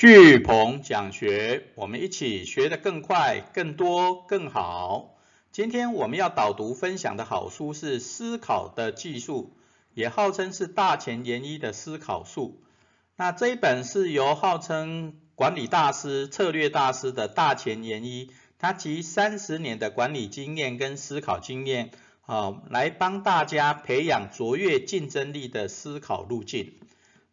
巨鹏讲学，我们一起学得更快、更多、更好。今天我们要导读分享的好书是《思考的技术》，也号称是大前研一的思考术。那这一本是由号称管理大师、策略大师的大前研一，他集三十年的管理经验跟思考经验，啊，来帮大家培养卓越竞争力的思考路径。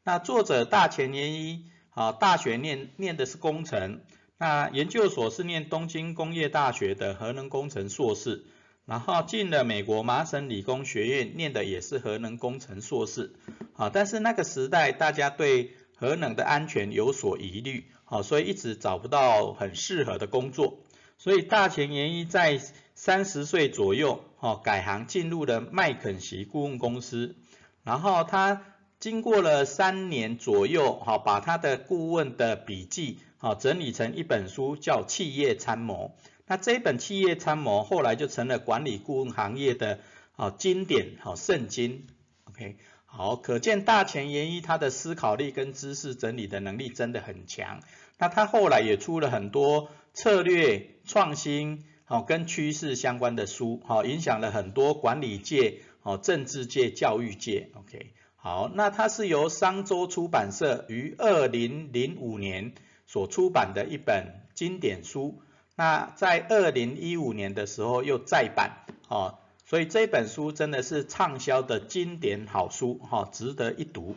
那作者大前研一。啊，大学念念的是工程，那研究所是念东京工业大学的核能工程硕士，然后进了美国麻省理工学院念的也是核能工程硕士。啊，但是那个时代大家对核能的安全有所疑虑，好，所以一直找不到很适合的工作。所以大前研一在三十岁左右，哦，改行进入了麦肯锡顾问公司，然后他。经过了三年左右，哈，把他的顾问的笔记，哈，整理成一本书，叫《企业参谋》。那这本《企业参谋》后来就成了管理顾问行业的，啊，经典，好圣经。OK，好，可见大前研一他的思考力跟知识整理的能力真的很强。那他后来也出了很多策略创新，好，跟趋势相关的书，好，影响了很多管理界，好，政治界、教育界。OK。好，那它是由商周出版社于二零零五年所出版的一本经典书，那在二零一五年的时候又再版，哦，所以这本书真的是畅销的经典好书，哈，值得一读。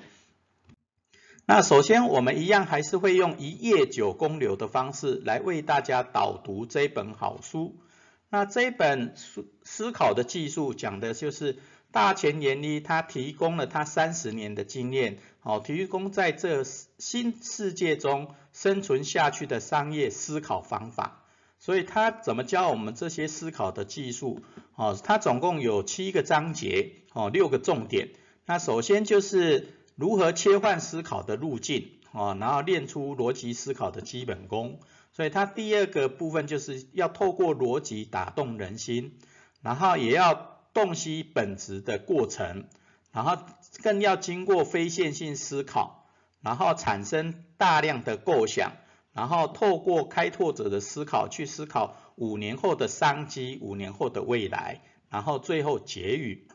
那首先我们一样还是会用一页九公流的方式来为大家导读这本好书。那这本书思考的技术讲的就是。大前研一，他提供了他三十年的经验，好，提供在这新世界中生存下去的商业思考方法。所以他怎么教我们这些思考的技术？哦，他总共有七个章节，哦，六个重点。那首先就是如何切换思考的路径，哦，然后练出逻辑思考的基本功。所以他第二个部分就是要透过逻辑打动人心，然后也要。洞悉本质的过程，然后更要经过非线性思考，然后产生大量的构想，然后透过开拓者的思考去思考五年后的商机，五年后的未来，然后最后结语。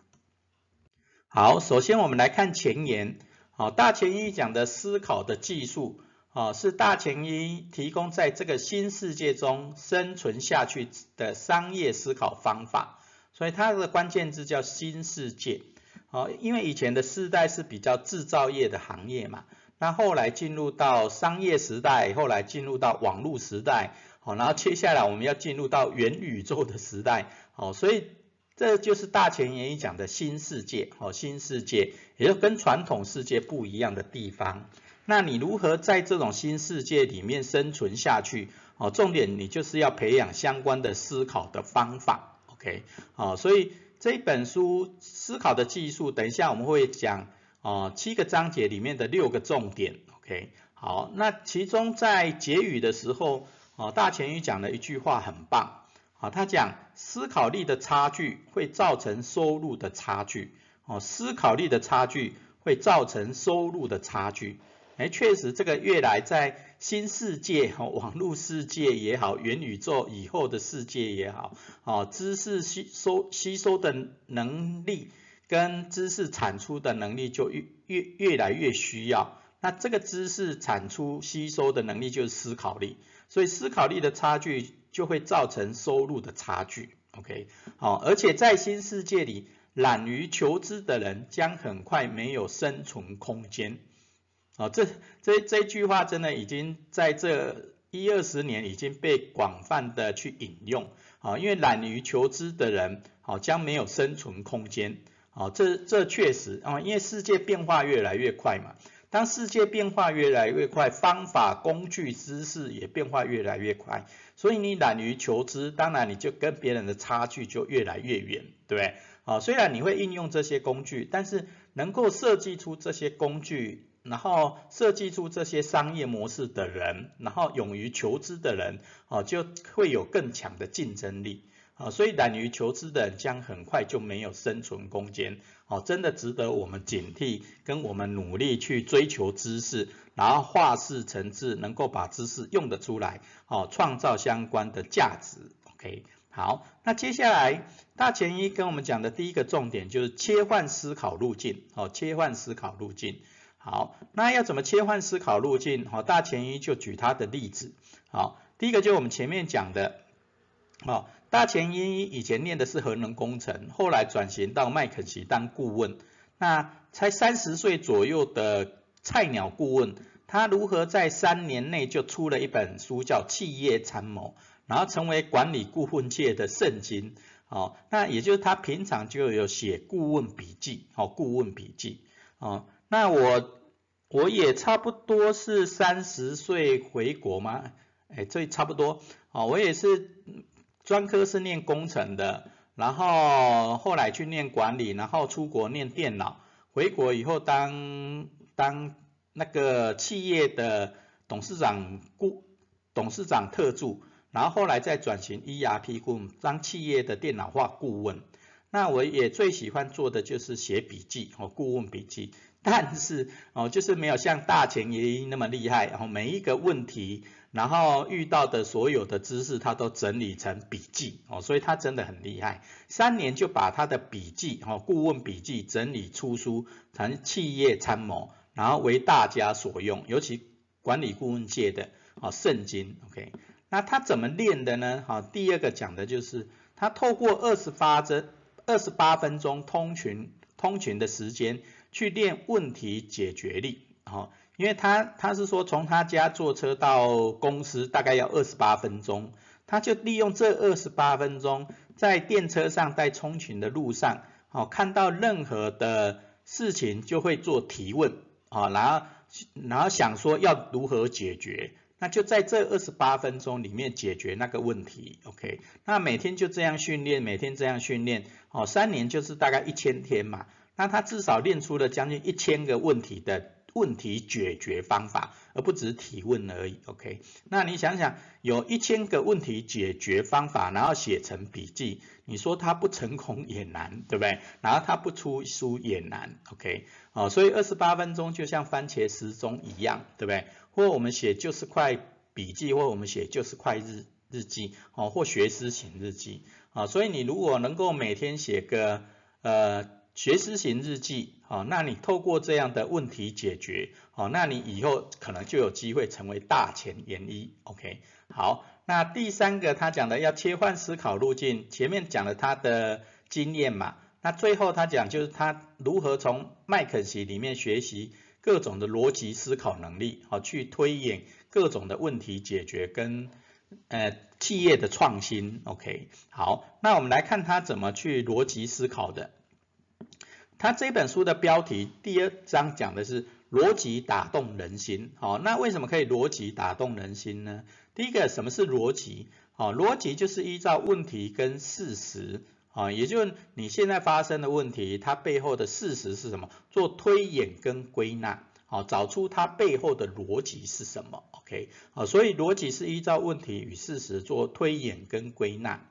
好，首先我们来看前言。好，大前一讲的思考的技术，啊，是大前一提供在这个新世界中生存下去的商业思考方法。所以它的关键字叫新世界，好，因为以前的世代是比较制造业的行业嘛，那后来进入到商业时代，后来进入到网络时代，好，然后接下来我们要进入到元宇宙的时代，好，所以这就是大前研一讲的新世界，好，新世界，也就跟传统世界不一样的地方。那你如何在这种新世界里面生存下去？哦，重点你就是要培养相关的思考的方法。OK，好，所以这一本书思考的技术，等一下我们会讲哦，七个章节里面的六个重点。OK，好，那其中在结语的时候，哦，大前宇讲了一句话很棒，啊，他讲思考力的差距会造成收入的差距，哦，思考力的差距会造成收入的差距。哎，确实，这个越来在新世界，网络世界也好，元宇宙以后的世界也好，哦，知识吸收吸收的能力跟知识产出的能力就越越越来越需要。那这个知识产出吸收的能力就是思考力，所以思考力的差距就会造成收入的差距。OK，好，而且在新世界里，懒于求知的人将很快没有生存空间。哦，这这这句话真的已经在这一二十年已经被广泛的去引用，啊，因为懒于求知的人，好将没有生存空间，啊，这这确实啊，因为世界变化越来越快嘛，当世界变化越来越快，方法、工具、知识也变化越来越快，所以你懒于求知，当然你就跟别人的差距就越来越远，对不对？啊，虽然你会应用这些工具，但是能够设计出这些工具。然后设计出这些商业模式的人，然后勇于求知的人，哦，就会有更强的竞争力。啊，所以懒于求知的人将很快就没有生存空间，哦，真的值得我们警惕，跟我们努力去追求知识，然后化事成智，能够把知识用得出来，哦，创造相关的价值，OK，好，那接下来大前一跟我们讲的第一个重点就是切换思考路径，哦，切换思考路径，好，那要怎么切换思考路径？好，大前一就举他的例子，好，第一个就是我们前面讲的，好。大前一以前念的是核能工程，后来转型到麦肯锡当顾问。那才三十岁左右的菜鸟顾问，他如何在三年内就出了一本书叫《企业参谋》，然后成为管理顾问界的圣经。哦，那也就是他平常就有写顾问笔记，哦，顾问笔记。哦，那我我也差不多是三十岁回国吗？哎，这差不多。哦，我也是。专科是念工程的，然后后来去念管理，然后出国念电脑，回国以后当当那个企业的董事长顾董事长特助，然后后来再转型 ERP 顾问，当企业的电脑化顾问。那我也最喜欢做的就是写笔记哦，顾问笔记，但是哦就是没有像大前爷那么厉害，然后每一个问题。然后遇到的所有的知识，他都整理成笔记哦，所以他真的很厉害。三年就把他的笔记哦，顾问笔记整理出书成企业参谋，然后为大家所用，尤其管理顾问界的哦圣经。OK，那他怎么练的呢？好，第二个讲的就是他透过二十八分二十八分钟通勤通勤的时间去练问题解决力，好。因为他他是说从他家坐车到公司大概要二十八分钟，他就利用这二十八分钟在电车上在通勤的路上，哦看到任何的事情就会做提问，啊然后然后想说要如何解决，那就在这二十八分钟里面解决那个问题，OK，那每天就这样训练，每天这样训练，哦三年就是大概一千天嘛，那他至少练出了将近一千个问题的。问题解决方法，而不只提问而已。OK，那你想想，有一千个问题解决方法，然后写成笔记，你说他不成功也难，对不对？然后他不出书也难。OK，哦，所以二十八分钟就像番茄时钟一样，对不对？或我们写就是块笔记，或我们写就是块日日记，哦，或学思型日记，啊，所以你如果能够每天写个呃。学思型日记，好，那你透过这样的问题解决，好，那你以后可能就有机会成为大前研一，OK，好，那第三个他讲的要切换思考路径，前面讲了他的经验嘛，那最后他讲就是他如何从麦肯锡里面学习各种的逻辑思考能力，好，去推演各种的问题解决跟呃企业的创新，OK，好，那我们来看他怎么去逻辑思考的。他这本书的标题第二章讲的是逻辑打动人心，好，那为什么可以逻辑打动人心呢？第一个，什么是逻辑？好，逻辑就是依照问题跟事实，啊，也就是你现在发生的问题，它背后的事实是什么？做推演跟归纳，好，找出它背后的逻辑是什么？OK，好，所以逻辑是依照问题与事实做推演跟归纳。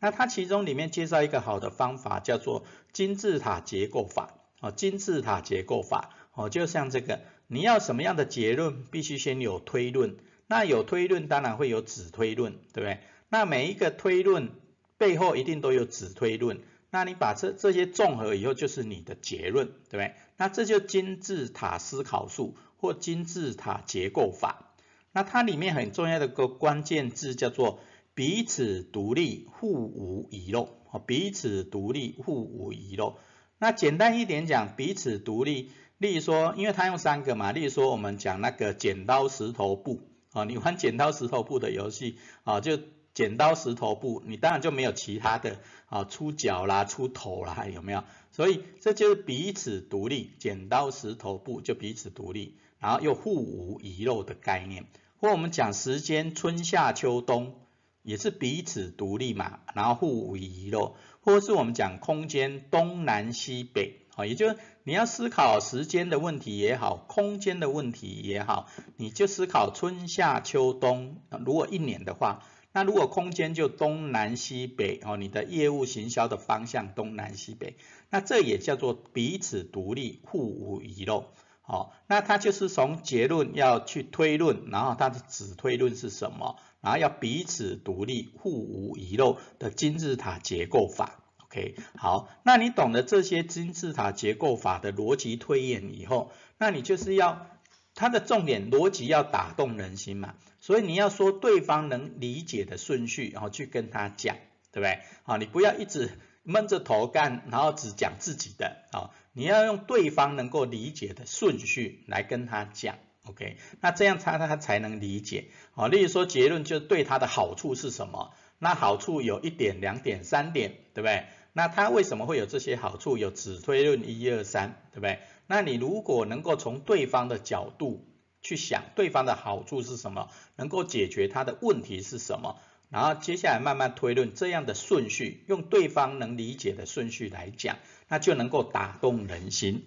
那它其中里面介绍一个好的方法，叫做金字塔结构法。哦，金字塔结构法。哦，就像这个，你要什么样的结论，必须先有推论。那有推论，当然会有子推论，对不对？那每一个推论背后一定都有子推论。那你把这这些综合以后，就是你的结论，对不对？那这就金字塔思考术或金字塔结构法。那它里面很重要的个关键字叫做。彼此独立，互无遗漏。哦，彼此独立，互无遗漏。那简单一点讲，彼此独立，例如说，因为它用三个嘛，例如说我们讲那个剪刀石头布，啊，你玩剪刀石头布的游戏，啊，就剪刀石头布，你当然就没有其他的，啊，出脚啦，出头啦，有没有？所以这就是彼此独立，剪刀石头布就彼此独立，然后又互无遗漏的概念。或我们讲时间，春夏秋冬。也是彼此独立嘛，然后互无遗漏，或是我们讲空间东南西北，好，也就是你要思考时间的问题也好，空间的问题也好，你就思考春夏秋冬，如果一年的话，那如果空间就东南西北哦，你的业务行销的方向东南西北，那这也叫做彼此独立，互无遗漏。好，那它就是从结论要去推论，然后它的子推论是什么？然后要彼此独立、互无遗漏的金字塔结构法。OK，好，那你懂得这些金字塔结构法的逻辑推演以后，那你就是要它的重点逻辑要打动人心嘛，所以你要说对方能理解的顺序，然后去跟他讲，对不对？好，你不要一直闷着头干，然后只讲自己的啊。你要用对方能够理解的顺序来跟他讲，OK，那这样他他才能理解。好，例如说结论就对他的好处是什么？那好处有一点、两点、三点，对不对？那他为什么会有这些好处？有子推论一二三，对不对？那你如果能够从对方的角度去想，对方的好处是什么？能够解决他的问题是什么？然后接下来慢慢推论这样的顺序，用对方能理解的顺序来讲。那就能够打动人心。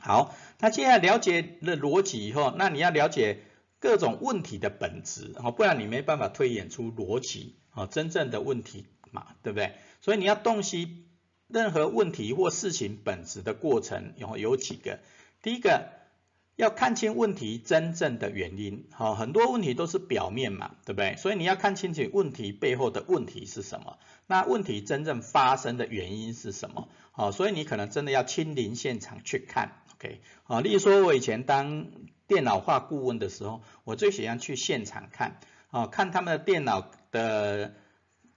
好，那接下来了解了逻辑以后，那你要了解各种问题的本质，哦，不然你没办法推演出逻辑，哦，真正的问题嘛，对不对？所以你要洞悉任何问题或事情本质的过程，有有几个，第一个。要看清问题真正的原因，好，很多问题都是表面嘛，对不对？所以你要看清楚问题背后的问题是什么，那问题真正发生的原因是什么？好，所以你可能真的要亲临现场去看，OK？好，例如说我以前当电脑化顾问的时候，我最喜欢去现场看，啊，看他们的电脑的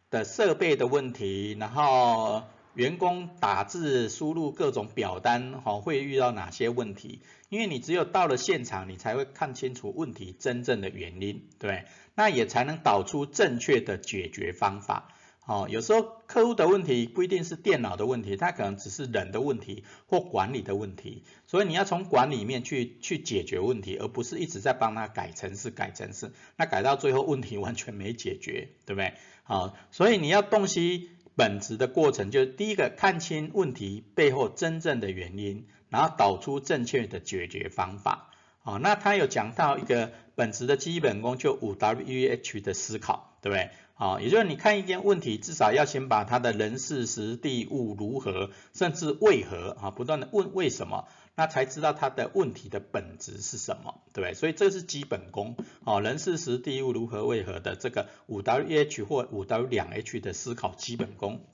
的设备的问题，然后。员工打字输入各种表单，哈，会遇到哪些问题？因为你只有到了现场，你才会看清楚问题真正的原因，对，那也才能导出正确的解决方法。哦，有时候客户的问题不一定是电脑的问题，他可能只是人的问题或管理的问题，所以你要从管理面去去解决问题，而不是一直在帮他改程式改程式，那改到最后问题完全没解决，对不对？好，所以你要洞悉。本质的过程就是第一个看清问题背后真正的原因，然后导出正确的解决方法。好，那他有讲到一个本质的基本功，就五 W E H 的思考，对不对？啊，也就是你看一件问题，至少要先把它的人事时地物如何，甚至为何啊，不断的问为什么。那才知道他的问题的本质是什么，对不对？所以这是基本功哦，人事时地物如何为何的这个五 W H 或五 W 两 H 的思考基本功。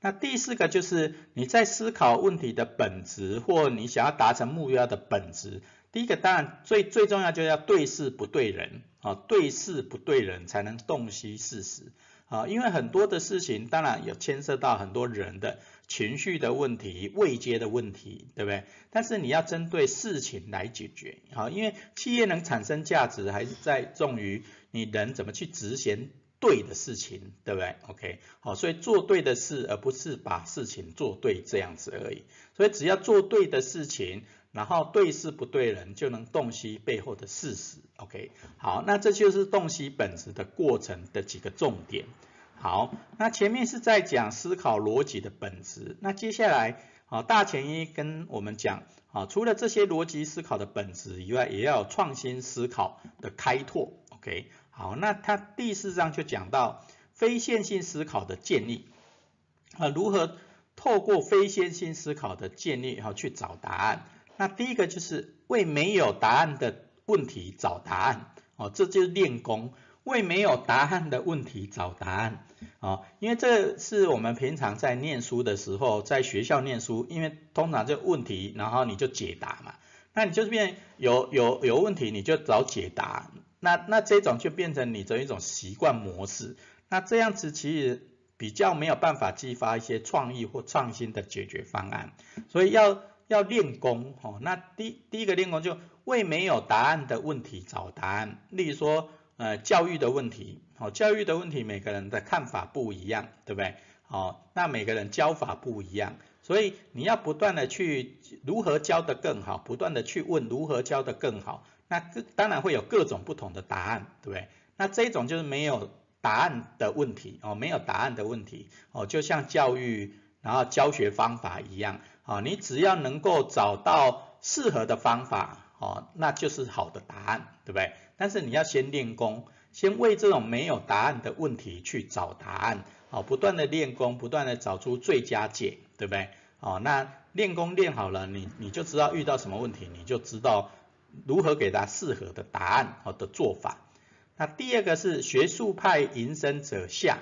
那第四个就是你在思考问题的本质或你想要达成目标的本质。第一个当然最最重要就是要对事不对人啊，对事不对人才能洞悉事实啊，因为很多的事情当然有牵涉到很多人的。情绪的问题、未接的问题，对不对？但是你要针对事情来解决，啊，因为企业能产生价值，还是在重于你人怎么去执行对的事情，对不对？OK，好，所以做对的事，而不是把事情做对这样子而已。所以只要做对的事情，然后对事不对人，就能洞悉背后的事实。OK，好，那这就是洞悉本质的过程的几个重点。好，那前面是在讲思考逻辑的本质，那接下来啊大前一跟我们讲啊，除了这些逻辑思考的本质以外，也要创新思考的开拓。OK，好，那他第四章就讲到非线性思考的建立啊，如何透过非线性思考的建立然后去找答案。那第一个就是为没有答案的问题找答案。哦，这就是练功。为没有答案的问题找答案，啊，因为这是我们平常在念书的时候，在学校念书，因为通常这问题，然后你就解答嘛，那你就是变有有有问题你就找解答，那那这种就变成你的一种习惯模式，那这样子其实比较没有办法激发一些创意或创新的解决方案，所以要要练功，哦，那第第一个练功就为没有答案的问题找答案，例如说。呃，教育的问题，好，教育的问题，每个人的看法不一样，对不对？好，那每个人教法不一样，所以你要不断的去如何教得更好，不断的去问如何教得更好，那当然会有各种不同的答案，对不对？那这种就是没有答案的问题，哦，没有答案的问题，哦，就像教育然后教学方法一样，啊，你只要能够找到适合的方法，哦，那就是好的答案，对不对？但是你要先练功，先为这种没有答案的问题去找答案，哦，不断的练功，不断的找出最佳解，对不对？哦，那练功练好了，你你就知道遇到什么问题，你就知道如何给他适合的答案好的做法。那第二个是学术派营生者下，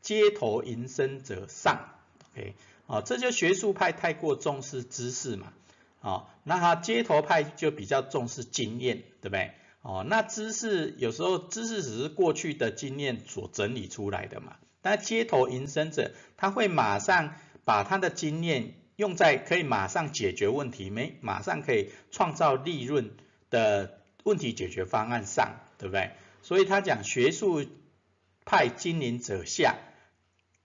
街头营生者上，OK，哦，这就学术派太过重视知识嘛，哦，那他街头派就比较重视经验，对不对？哦，那知识有时候知识只是过去的经验所整理出来的嘛，但街头营生者他会马上把他的经验用在可以马上解决问题，没马上可以创造利润的问题解决方案上，对不对？所以他讲学术派经营者下，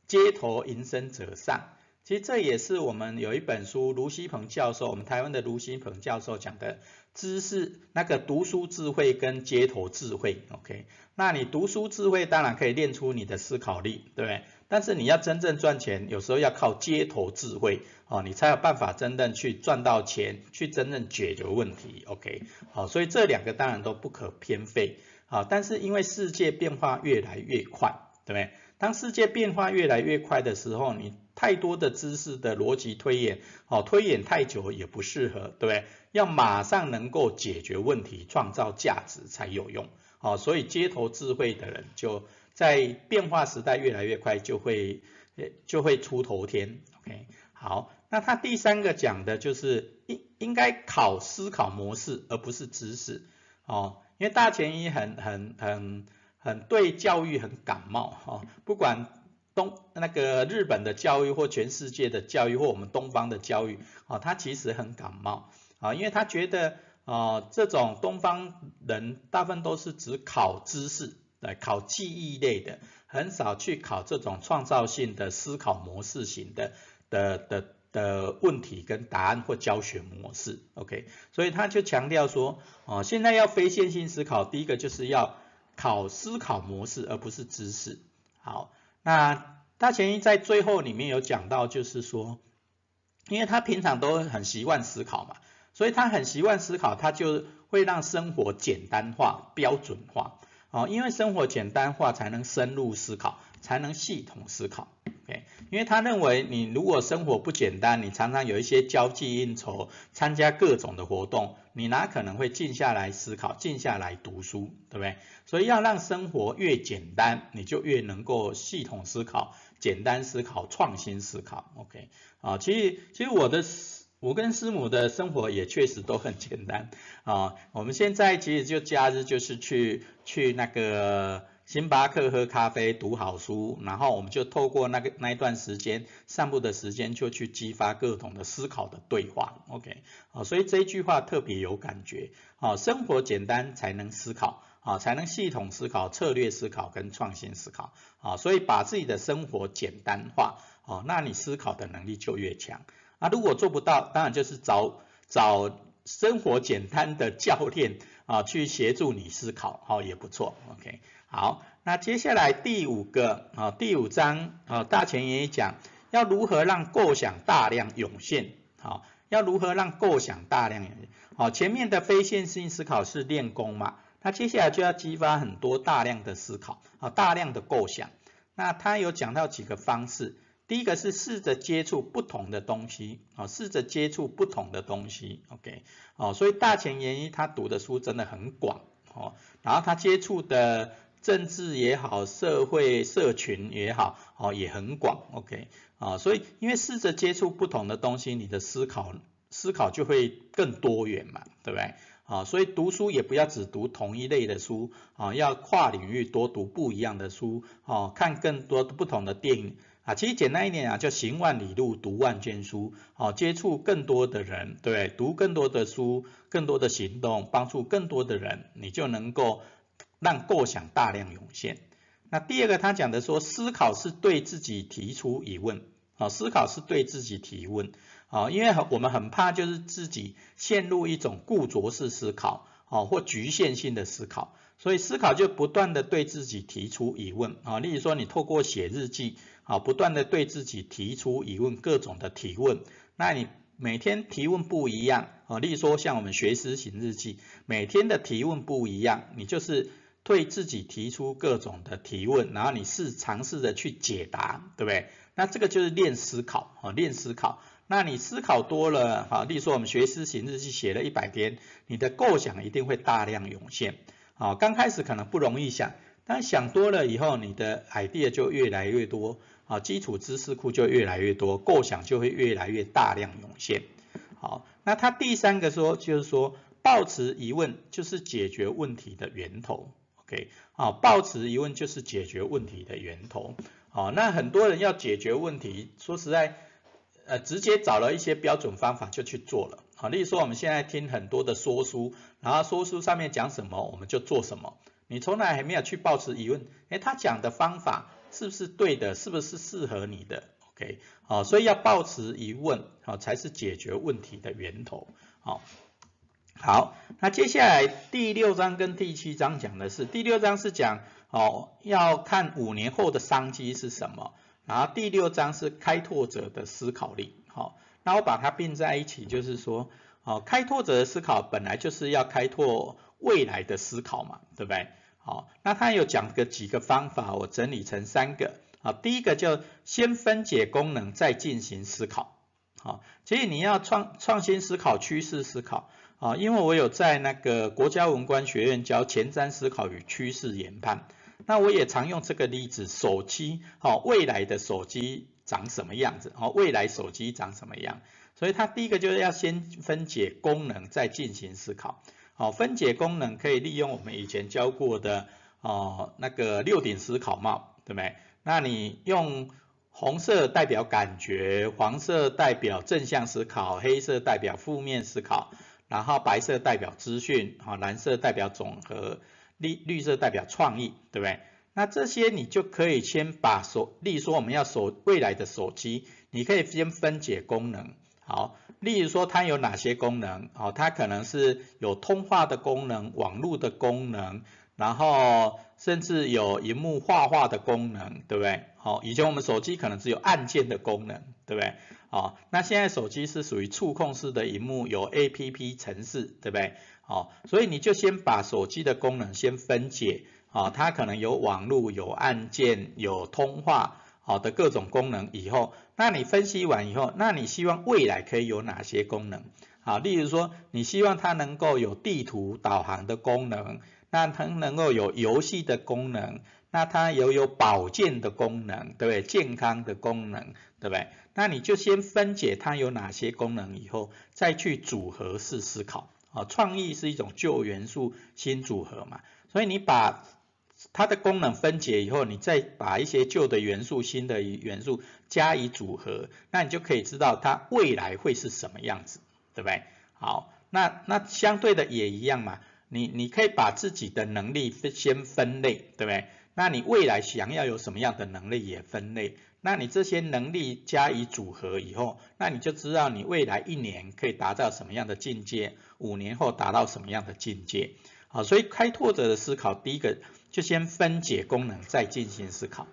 街头营生者上。其实这也是我们有一本书，卢锡鹏教授，我们台湾的卢锡鹏教授讲的知识，那个读书智慧跟街头智慧。OK，那你读书智慧当然可以练出你的思考力，对不对？但是你要真正赚钱，有时候要靠街头智慧哦，你才有办法真正去赚到钱，去真正解决问题。OK，好，所以这两个当然都不可偏废。好，但是因为世界变化越来越快，对不对？当世界变化越来越快的时候，你太多的知识的逻辑推演，哦，推演太久也不适合，对不对？要马上能够解决问题、创造价值才有用，哦，所以街头智慧的人就在变化时代越来越快，就会就会出头天。OK，好，那他第三个讲的就是应应该考思考模式，而不是知识，哦。因为大前一很很很很对教育很感冒哈，不管东那个日本的教育或全世界的教育或我们东方的教育啊，他其实很感冒啊，因为他觉得啊这种东方人大部分都是只考知识来考记忆类的，很少去考这种创造性的思考模式型的的的。的问题跟答案或教学模式，OK，所以他就强调说，哦，现在要非线性思考，第一个就是要考思考模式，而不是知识。好，那大前一在最后里面有讲到，就是说，因为他平常都很习惯思考嘛，所以他很习惯思考，他就会让生活简单化、标准化。哦，因为生活简单化，才能深入思考，才能系统思考。因为他认为你如果生活不简单，你常常有一些交际应酬，参加各种的活动，你哪可能会静下来思考，静下来读书，对不对？所以要让生活越简单，你就越能够系统思考、简单思考、创新思考。OK，啊，其实其实我的我跟师母的生活也确实都很简单啊。我们现在其实就假日就是去去那个。星巴克喝咖啡，读好书，然后我们就透过那个那一段时间散步的时间，就去激发各种的思考的对话。OK，好，所以这一句话特别有感觉。好，生活简单才能思考，啊，才能系统思考、策略思考跟创新思考。啊，所以把自己的生活简单化，哦，那你思考的能力就越强。啊，如果做不到，当然就是找找生活简单的教练啊，去协助你思考，好也不错。OK。好，那接下来第五个啊，第五章啊，大前也讲要如何让构想大量涌现，好，要如何让构想大量涌现，好，前面的非线性思考是练功嘛，那接下来就要激发很多大量的思考，啊，大量的构想，那他有讲到几个方式，第一个是试着接触不同的东西，啊，试着接触不同的东西，OK，哦，所以大前研一他读的书真的很广，哦，然后他接触的。政治也好，社会社群也好，哦，也很广，OK，啊，所以因为试着接触不同的东西，你的思考思考就会更多元嘛，对不对？啊，所以读书也不要只读同一类的书，啊，要跨领域多读不一样的书，哦，看更多不同的电影，啊，其实简单一点啊，叫行万里路，读万卷书，哦，接触更多的人，对，读更多的书，更多的行动，帮助更多的人，你就能够。让构想大量涌现。那第二个，他讲的说，思考是对自己提出疑问，啊，思考是对自己提问，啊，因为我们很怕就是自己陷入一种固着式思考，哦，或局限性的思考，所以思考就不断的对自己提出疑问，啊，例如说你透过写日记，啊，不断的对自己提出疑问，各种的提问，那你每天提问不一样，啊，例如说像我们学思型日记，每天的提问不一样，你就是。对自己提出各种的提问，然后你是尝试着去解答，对不对？那这个就是练思考啊，练思考。那你思考多了，哈，例如说我们学思行日记写了一百天，你的构想一定会大量涌现。好，刚开始可能不容易想，但想多了以后，你的 idea 就越来越多，啊，基础知识库就越来越多，构想就会越来越大量涌现。好，那他第三个说就是说，抱持疑问就是解决问题的源头。OK，好，抱持疑问就是解决问题的源头。好，那很多人要解决问题，说实在。呃，直接找了一些标准方法就去做了，好，例如说我们现在听很多的说书，然后说书上面讲什么我们就做什么，你从来还没有去抱持疑问，哎，他讲的方法是不是对的，是不是适合你的？OK，好，所以要抱持疑问，好，才是解决问题的源头，好，好，那接下来第六章跟第七章讲的是，第六章是讲哦，要看五年后的商机是什么。然后第六章是开拓者的思考力，好，那我把它并在一起，就是说，好，开拓者的思考本来就是要开拓未来的思考嘛，对不对？好，那他有讲个几个方法，我整理成三个，啊，第一个就先分解功能，再进行思考，好，所以你要创创新思考、趋势思考，啊，因为我有在那个国家文官学院教前瞻思考与趋势研判。那我也常用这个例子，手机，好，未来的手机长什么样子？好，未来手机长什么样？所以它第一个就是要先分解功能，再进行思考。好，分解功能可以利用我们以前教过的哦那个六顶思考帽，对不对？那你用红色代表感觉，黄色代表正向思考，黑色代表负面思考，然后白色代表资讯，好，蓝色代表总和。绿绿色代表创意，对不对？那这些你就可以先把手，例如说我们要手未来的手机，你可以先分解功能，好，例如说它有哪些功能，好，它可能是有通话的功能、网络的功能，然后甚至有荧幕画画的功能，对不对？好，以前我们手机可能只有按键的功能，对不对？好，那现在手机是属于触控式的荧幕，有 A P P 程式，对不对？哦，所以你就先把手机的功能先分解，啊，它可能有网络、有按键、有通话，好的各种功能。以后，那你分析完以后，那你希望未来可以有哪些功能？好，例如说，你希望它能够有地图导航的功能，那它能够有游戏的功能，那它有有保健的功能，对不对？健康的功能，对不对？那你就先分解它有哪些功能，以后再去组合式思考。啊，创意是一种旧元素新组合嘛，所以你把它的功能分解以后，你再把一些旧的元素、新的元素加以组合，那你就可以知道它未来会是什么样子，对不对？好，那那相对的也一样嘛，你你可以把自己的能力分先分类，对不对？那你未来想要有什么样的能力也分类。那你这些能力加以组合以后，那你就知道你未来一年可以达到什么样的境界，五年后达到什么样的境界。好，所以开拓者的思考，第一个就先分解功能，再进行思考。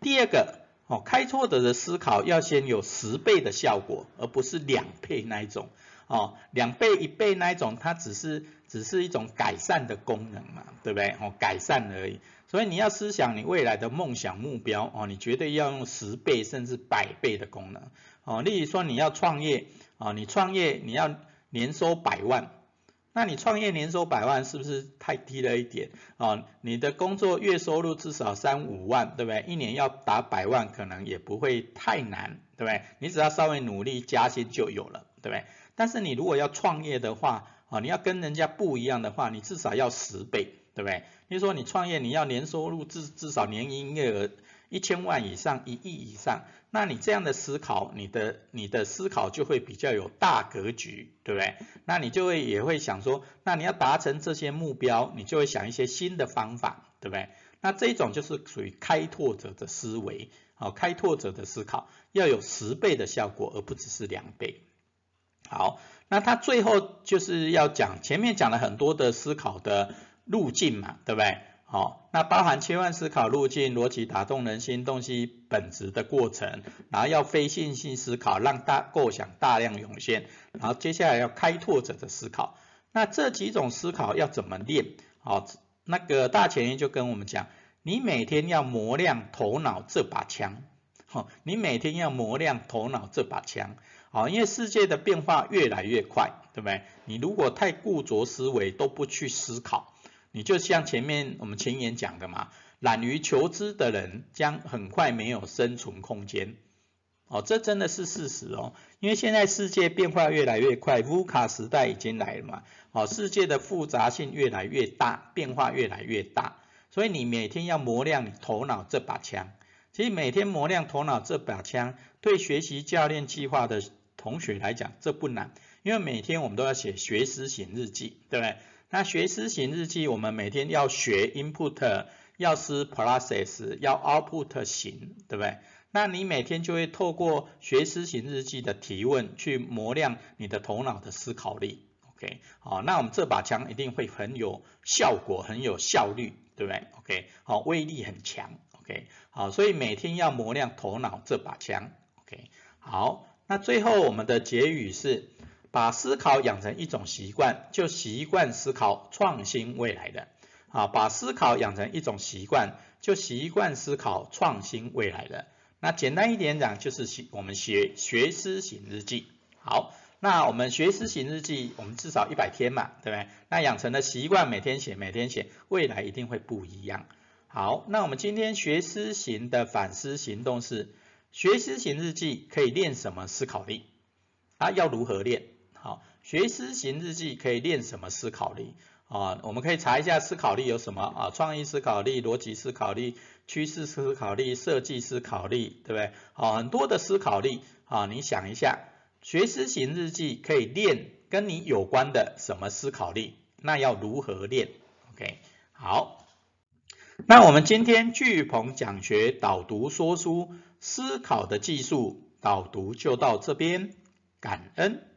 第二个，哦，开拓者的思考要先有十倍的效果，而不是两倍那一种。哦，两倍、一倍那一种，它只是只是一种改善的功能嘛，对不对？哦，改善而已。所以你要思想你未来的梦想目标哦，你绝对要用十倍甚至百倍的功能哦。例如说你要创业啊，你创业你要年收百万，那你创业年收百万是不是太低了一点啊？你的工作月收入至少三五万，对不对？一年要达百万可能也不会太难，对不对？你只要稍微努力加薪就有了，对不对？但是你如果要创业的话啊，你要跟人家不一样的话，你至少要十倍。对不对？比如说你创业，你要年收入至至少年营业额一千万以上，一亿以上，那你这样的思考，你的你的思考就会比较有大格局，对不对？那你就会也会想说，那你要达成这些目标，你就会想一些新的方法，对不对？那这种就是属于开拓者的思维，好，开拓者的思考要有十倍的效果，而不只是两倍。好，那他最后就是要讲，前面讲了很多的思考的。路径嘛，对不对？好，那包含切换思考路径、逻辑打动人心、洞悉本质的过程，然后要非线性思考，让大构想大量涌现，然后接下来要开拓者的思考。那这几种思考要怎么练？好，那个大前研就跟我们讲，你每天要磨亮头脑这把枪，好，你每天要磨亮头脑这把枪，好，因为世界的变化越来越快，对不对？你如果太固着思维，都不去思考，你就像前面我们前言讲的嘛，懒于求知的人将很快没有生存空间。哦，这真的是事实哦，因为现在世界变化越来越快，v 卡时代已经来了嘛，哦，世界的复杂性越来越大，变化越来越大，所以你每天要磨亮你头脑这把枪。其实每天磨亮头脑这把枪，对学习教练计划的同学来讲，这不难，因为每天我们都要写学思型日记，对不对？那学思型日记，我们每天要学 input，要是 process，要 output 型，对不对？那你每天就会透过学思型日记的提问，去磨亮你的头脑的思考力。OK，好，那我们这把枪一定会很有效果，很有效率，对不对？OK，好，威力很强。OK，好，所以每天要磨亮头脑这把枪。OK，好，那最后我们的结语是，把思考养成一种习惯，就习惯思考创新未来的。啊，把思考养成一种习惯，就习惯思考创新未来的。那简单一点讲，就是学我们学学思型日记。好，那我们学思型日记，我们至少一百天嘛，对不对？那养成的习惯，每天写，每天写，未来一定会不一样。好，那我们今天学思型的反思行动是，学思型日记可以练什么思考力？啊，要如何练？好，学思型日记可以练什么思考力？啊，我们可以查一下思考力有什么啊？创意思考力、逻辑思考力、趋势思考力、设计思考力，对不对？好，很多的思考力啊，你想一下，学思型日记可以练跟你有关的什么思考力？那要如何练？OK，好，那我们今天巨鹏讲学导读说书思考的技术导读就到这边，感恩。